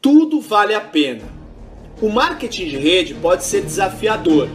tudo vale a pena. O marketing de rede pode ser desafiador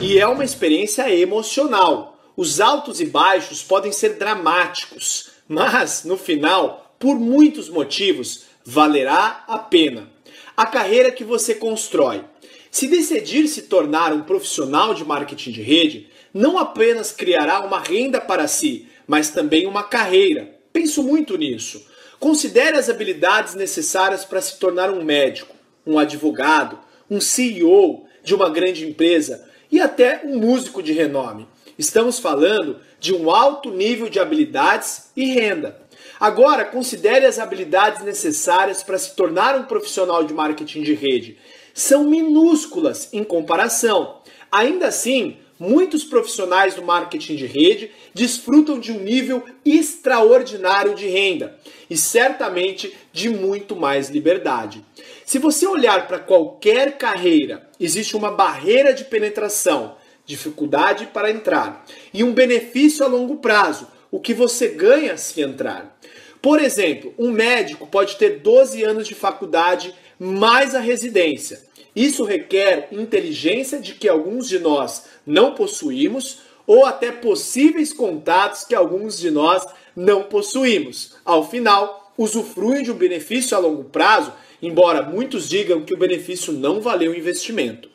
e é uma experiência emocional. Os altos e baixos podem ser dramáticos, mas no final, por muitos motivos, valerá a pena. A carreira que você constrói. Se decidir se tornar um profissional de marketing de rede, não apenas criará uma renda para si, mas também uma carreira. Penso muito nisso. Considere as habilidades necessárias para se tornar um médico, um advogado, um CEO de uma grande empresa e até um músico de renome. Estamos falando de um alto nível de habilidades e renda. Agora, considere as habilidades necessárias para se tornar um profissional de marketing de rede. São minúsculas em comparação. Ainda assim, muitos profissionais do marketing de rede desfrutam de um nível extraordinário de renda e certamente de muito mais liberdade. Se você olhar para qualquer carreira, existe uma barreira de penetração, dificuldade para entrar e um benefício a longo prazo, o que você ganha se entrar. Por exemplo, um médico pode ter 12 anos de faculdade mais a residência. Isso requer inteligência de que alguns de nós não possuímos ou até possíveis contatos que alguns de nós não possuímos. Ao final, usufruem de um benefício a longo prazo, embora muitos digam que o benefício não valeu o investimento.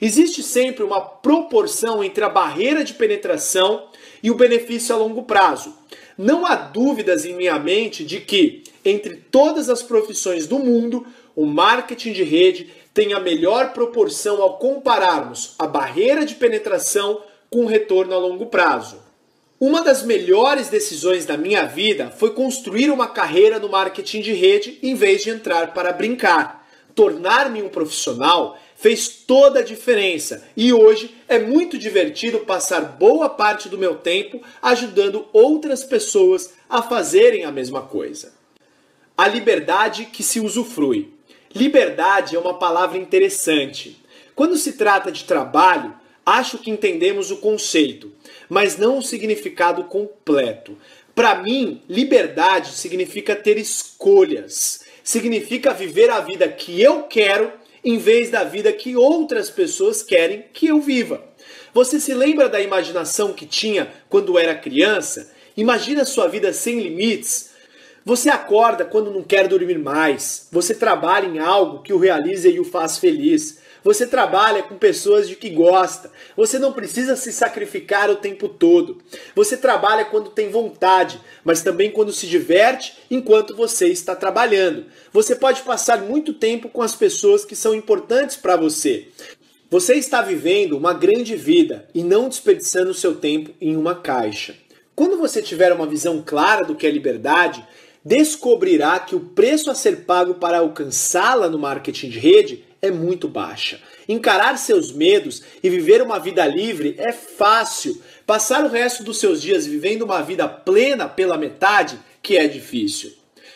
Existe sempre uma proporção entre a barreira de penetração e o benefício a longo prazo. Não há dúvidas em minha mente de que, entre todas as profissões do mundo, o marketing de rede tem a melhor proporção ao compararmos a barreira de penetração com o retorno a longo prazo. Uma das melhores decisões da minha vida foi construir uma carreira no marketing de rede em vez de entrar para brincar. Tornar-me um profissional fez toda a diferença e hoje é muito divertido passar boa parte do meu tempo ajudando outras pessoas a fazerem a mesma coisa. A liberdade que se usufrui. Liberdade é uma palavra interessante. Quando se trata de trabalho, acho que entendemos o conceito, mas não o significado completo. Para mim, liberdade significa ter escolhas, significa viver a vida que eu quero em vez da vida que outras pessoas querem que eu viva. Você se lembra da imaginação que tinha quando era criança? Imagina sua vida sem limites, você acorda quando não quer dormir mais. Você trabalha em algo que o realiza e o faz feliz. Você trabalha com pessoas de que gosta. Você não precisa se sacrificar o tempo todo. Você trabalha quando tem vontade, mas também quando se diverte enquanto você está trabalhando. Você pode passar muito tempo com as pessoas que são importantes para você. Você está vivendo uma grande vida e não desperdiçando seu tempo em uma caixa. Quando você tiver uma visão clara do que é liberdade, descobrirá que o preço a ser pago para alcançá-la no marketing de rede é muito baixa. Encarar seus medos e viver uma vida livre é fácil. Passar o resto dos seus dias vivendo uma vida plena pela metade, que é difícil.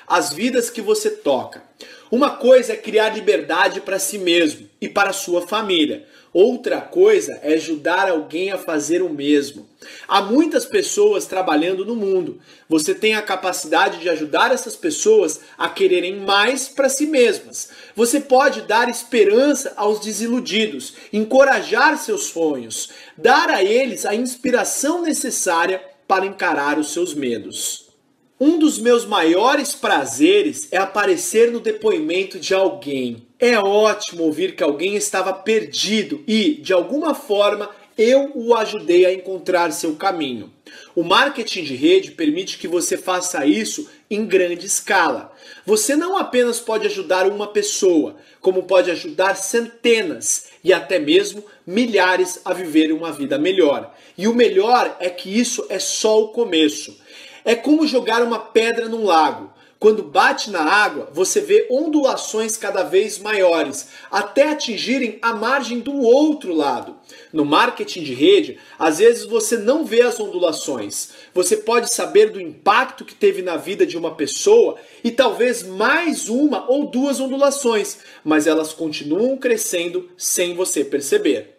As vidas que você toca. Uma coisa é criar liberdade para si mesmo e para sua família. Outra coisa é ajudar alguém a fazer o mesmo. Há muitas pessoas trabalhando no mundo. Você tem a capacidade de ajudar essas pessoas a quererem mais para si mesmas. Você pode dar esperança aos desiludidos, encorajar seus sonhos, dar a eles a inspiração necessária para encarar os seus medos. Um dos meus maiores prazeres é aparecer no depoimento de alguém. É ótimo ouvir que alguém estava perdido e, de alguma forma, eu o ajudei a encontrar seu caminho. O marketing de rede permite que você faça isso em grande escala. Você não apenas pode ajudar uma pessoa, como pode ajudar centenas e até mesmo milhares a viver uma vida melhor. E o melhor é que isso é só o começo. É como jogar uma pedra num lago. Quando bate na água, você vê ondulações cada vez maiores, até atingirem a margem do outro lado. No marketing de rede, às vezes você não vê as ondulações. Você pode saber do impacto que teve na vida de uma pessoa e talvez mais uma ou duas ondulações, mas elas continuam crescendo sem você perceber.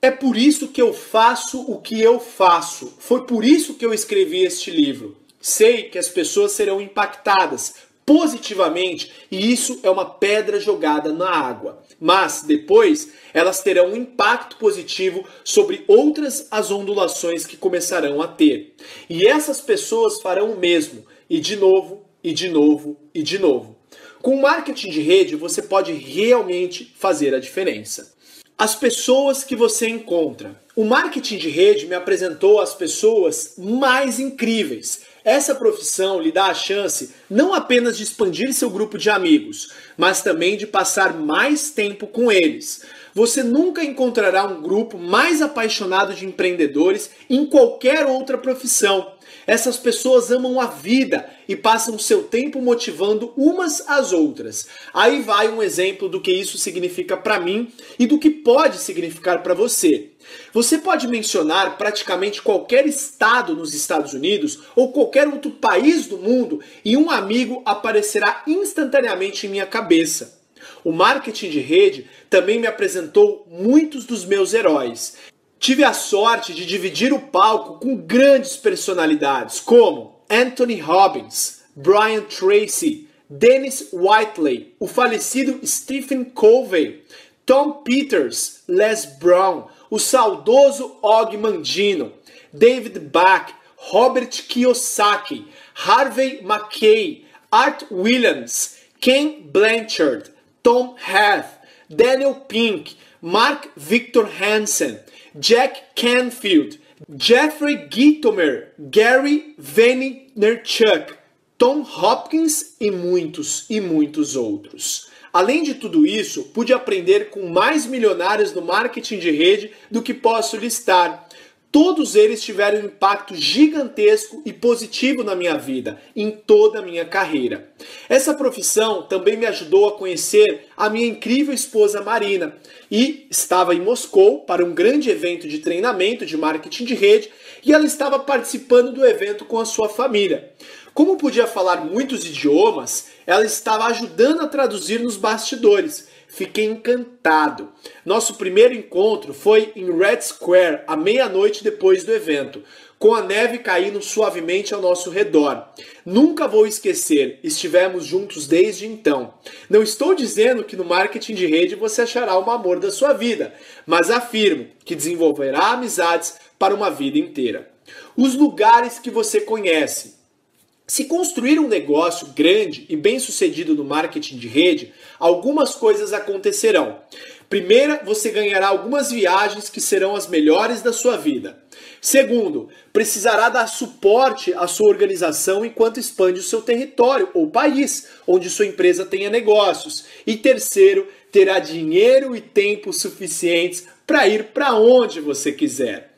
É por isso que eu faço o que eu faço. Foi por isso que eu escrevi este livro. Sei que as pessoas serão impactadas, positivamente e isso é uma pedra jogada na água. Mas depois elas terão um impacto positivo sobre outras as ondulações que começarão a ter. E essas pessoas farão o mesmo, e de novo, e de novo, e de novo. Com marketing de rede, você pode realmente fazer a diferença. As pessoas que você encontra. O marketing de rede me apresentou as pessoas mais incríveis. Essa profissão lhe dá a chance não apenas de expandir seu grupo de amigos, mas também de passar mais tempo com eles. Você nunca encontrará um grupo mais apaixonado de empreendedores em qualquer outra profissão. Essas pessoas amam a vida e passam seu tempo motivando umas às outras. Aí vai um exemplo do que isso significa para mim e do que pode significar para você. Você pode mencionar praticamente qualquer estado nos Estados Unidos ou qualquer outro país do mundo e um amigo aparecerá instantaneamente em minha cabeça. O marketing de rede também me apresentou muitos dos meus heróis. Tive a sorte de dividir o palco com grandes personalidades como Anthony Robbins, Brian Tracy, Dennis Whiteley, o falecido Stephen Covey, Tom Peters, Les Brown, o saudoso Og Mandino, David Bach, Robert Kiyosaki, Harvey Mackay, Art Williams, Ken Blanchard, Tom Heath, Daniel Pink, Mark Victor Hansen, Jack Canfield, Jeffrey Gitomer, Gary Vaynerchuk, Tom Hopkins e muitos e muitos outros. Além de tudo isso, pude aprender com mais milionários no marketing de rede do que posso listar. Todos eles tiveram um impacto gigantesco e positivo na minha vida, em toda a minha carreira. Essa profissão também me ajudou a conhecer a minha incrível esposa Marina e estava em Moscou para um grande evento de treinamento de marketing de rede e ela estava participando do evento com a sua família. Como podia falar muitos idiomas, ela estava ajudando a traduzir nos bastidores. Fiquei encantado. Nosso primeiro encontro foi em Red Square, à meia-noite depois do evento, com a neve caindo suavemente ao nosso redor. Nunca vou esquecer, estivemos juntos desde então. Não estou dizendo que no marketing de rede você achará o amor da sua vida, mas afirmo que desenvolverá amizades para uma vida inteira. Os lugares que você conhece, se construir um negócio grande e bem sucedido no marketing de rede, algumas coisas acontecerão. Primeira, você ganhará algumas viagens que serão as melhores da sua vida. Segundo, precisará dar suporte à sua organização enquanto expande o seu território ou país onde sua empresa tenha negócios. E terceiro, terá dinheiro e tempo suficientes para ir para onde você quiser.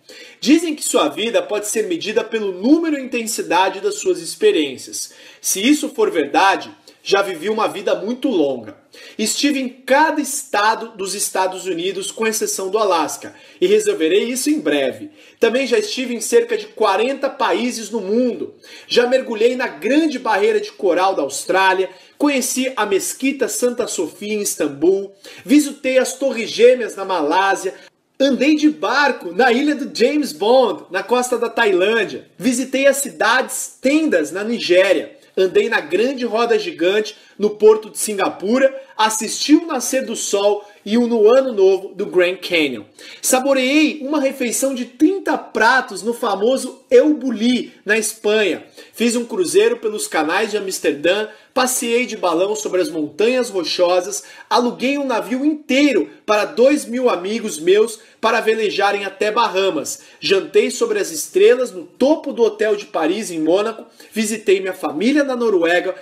Dizem que sua vida pode ser medida pelo número e intensidade das suas experiências. Se isso for verdade, já vivi uma vida muito longa. Estive em cada estado dos Estados Unidos, com exceção do Alasca, e resolverei isso em breve. Também já estive em cerca de 40 países no mundo. Já mergulhei na Grande Barreira de Coral da Austrália, conheci a Mesquita Santa Sofia em Istambul, visitei as Torres Gêmeas na Malásia, Andei de barco na ilha do James Bond, na costa da Tailândia. Visitei as cidades tendas na Nigéria. Andei na grande roda gigante no porto de Singapura, assisti o nascer do sol e o no ano novo do Grand Canyon. Saboreei uma refeição de 30 pratos no famoso El Bulli, na Espanha. Fiz um cruzeiro pelos canais de Amsterdã, Passei de balão sobre as montanhas rochosas, aluguei um navio inteiro para dois mil amigos meus para velejarem até Bahamas. Jantei sobre as estrelas no topo do hotel de Paris, em Mônaco. Visitei minha família na Noruega.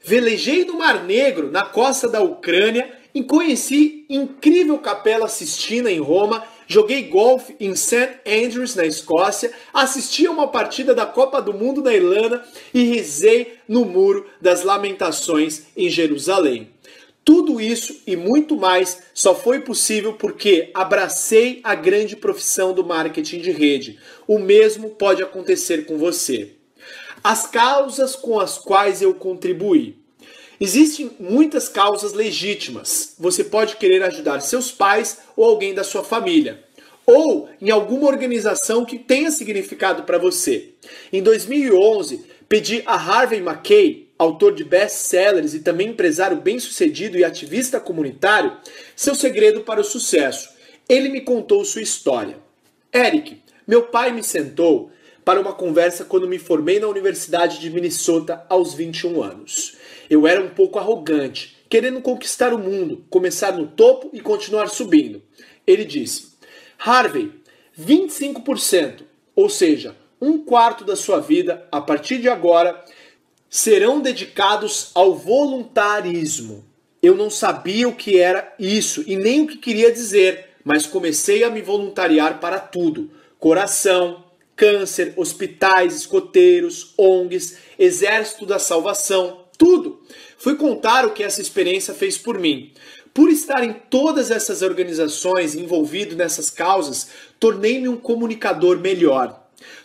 Velejei no Mar Negro, na costa da Ucrânia. E conheci incrível Capela Sistina em Roma Joguei golfe em St. Andrews, na Escócia, assisti a uma partida da Copa do Mundo na Irlanda e rezei no Muro das Lamentações em Jerusalém. Tudo isso e muito mais só foi possível porque abracei a grande profissão do marketing de rede. O mesmo pode acontecer com você. As causas com as quais eu contribuí. Existem muitas causas legítimas. Você pode querer ajudar seus pais ou alguém da sua família, ou em alguma organização que tenha significado para você. Em 2011, pedi a Harvey Mackay, autor de best-sellers e também empresário bem-sucedido e ativista comunitário, seu segredo para o sucesso. Ele me contou sua história. Eric, meu pai me sentou para uma conversa quando me formei na Universidade de Minnesota aos 21 anos. Eu era um pouco arrogante, querendo conquistar o mundo, começar no topo e continuar subindo. Ele disse: Harvey, 25%, ou seja, um quarto da sua vida, a partir de agora, serão dedicados ao voluntarismo. Eu não sabia o que era isso e nem o que queria dizer, mas comecei a me voluntariar para tudo: coração, câncer, hospitais, escoteiros, ONGs, Exército da Salvação, tudo. Fui contar o que essa experiência fez por mim. Por estar em todas essas organizações envolvido nessas causas, tornei-me um comunicador melhor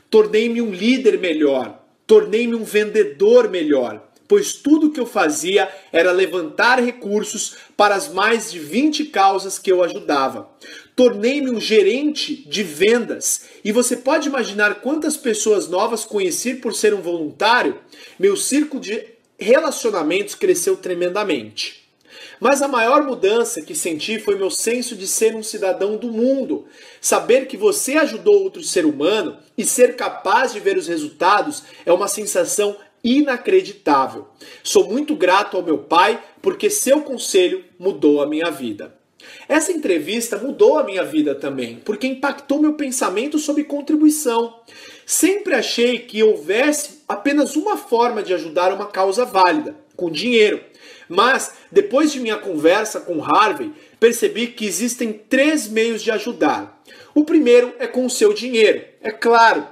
tornei-me um líder melhor, tornei-me um vendedor melhor, pois tudo que eu fazia era levantar recursos para as mais de 20 causas que eu ajudava. Tornei-me um gerente de vendas e você pode imaginar quantas pessoas novas conheci por ser um voluntário? Meu círculo de relacionamentos cresceu tremendamente. Mas a maior mudança que senti foi meu senso de ser um cidadão do mundo. Saber que você ajudou outro ser humano e ser capaz de ver os resultados é uma sensação inacreditável. Sou muito grato ao meu pai porque seu conselho mudou a minha vida. Essa entrevista mudou a minha vida também, porque impactou meu pensamento sobre contribuição. Sempre achei que houvesse apenas uma forma de ajudar uma causa válida, com dinheiro. Mas, depois de minha conversa com Harvey, percebi que existem três meios de ajudar. O primeiro é com o seu dinheiro. É claro,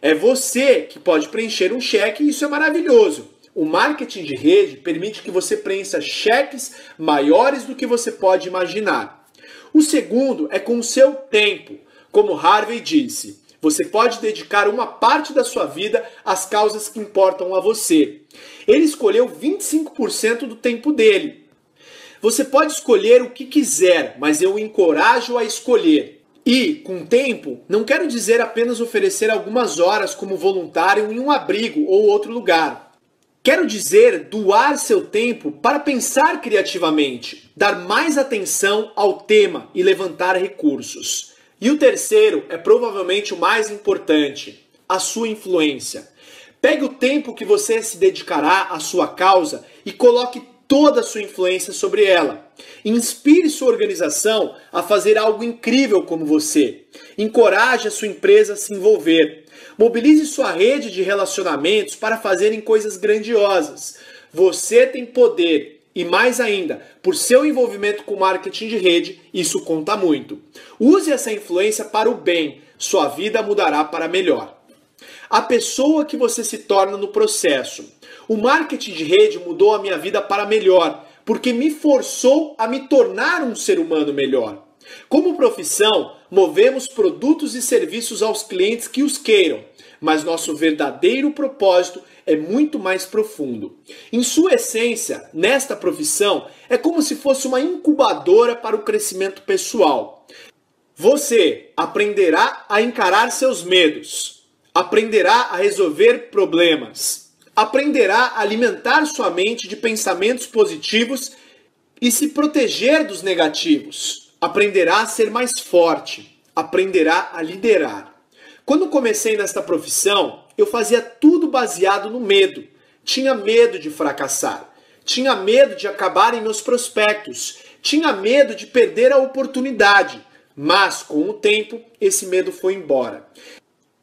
é você que pode preencher um cheque e isso é maravilhoso. O marketing de rede permite que você preencha cheques maiores do que você pode imaginar. O segundo é com o seu tempo. Como Harvey disse, você pode dedicar uma parte da sua vida às causas que importam a você. Ele escolheu 25% do tempo dele. Você pode escolher o que quiser, mas eu o encorajo a escolher. E, com tempo, não quero dizer apenas oferecer algumas horas como voluntário em um abrigo ou outro lugar. Quero dizer doar seu tempo para pensar criativamente, dar mais atenção ao tema e levantar recursos. E o terceiro é provavelmente o mais importante: a sua influência. Pegue o tempo que você se dedicará à sua causa e coloque toda a sua influência sobre ela. Inspire sua organização a fazer algo incrível como você. Encoraje a sua empresa a se envolver. Mobilize sua rede de relacionamentos para fazerem coisas grandiosas. Você tem poder e mais ainda, por seu envolvimento com marketing de rede, isso conta muito. Use essa influência para o bem, sua vida mudará para melhor. A pessoa que você se torna no processo. O marketing de rede mudou a minha vida para melhor, porque me forçou a me tornar um ser humano melhor. Como profissão, movemos produtos e serviços aos clientes que os queiram, mas nosso verdadeiro propósito é muito mais profundo. Em sua essência, nesta profissão, é como se fosse uma incubadora para o crescimento pessoal. Você aprenderá a encarar seus medos, aprenderá a resolver problemas, aprenderá a alimentar sua mente de pensamentos positivos e se proteger dos negativos. Aprenderá a ser mais forte, aprenderá a liderar. Quando comecei nesta profissão, eu fazia tudo baseado no medo. Tinha medo de fracassar. Tinha medo de acabar em meus prospectos. Tinha medo de perder a oportunidade. Mas, com o tempo, esse medo foi embora.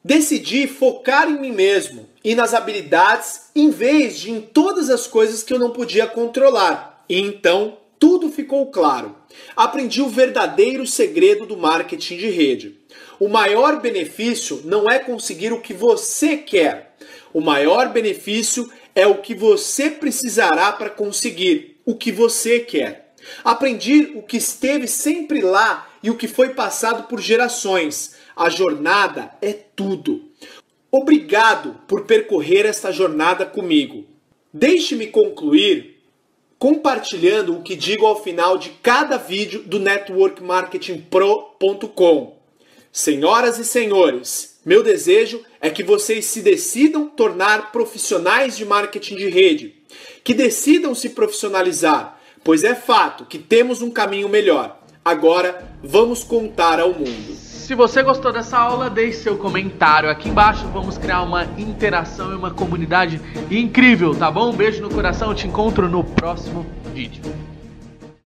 Decidi focar em mim mesmo e nas habilidades em vez de em todas as coisas que eu não podia controlar. E então tudo ficou claro. Aprendi o verdadeiro segredo do marketing de rede. O maior benefício não é conseguir o que você quer. O maior benefício é o que você precisará para conseguir o que você quer. Aprendi o que esteve sempre lá e o que foi passado por gerações. A jornada é tudo. Obrigado por percorrer esta jornada comigo. Deixe-me concluir compartilhando o que digo ao final de cada vídeo do networkmarketingpro.com. Senhoras e senhores, meu desejo é que vocês se decidam tornar profissionais de marketing de rede. Que decidam se profissionalizar, pois é fato que temos um caminho melhor. Agora vamos contar ao mundo. Se você gostou dessa aula, deixe seu comentário aqui embaixo. Vamos criar uma interação e uma comunidade incrível, tá bom? Um beijo no coração, te encontro no próximo vídeo.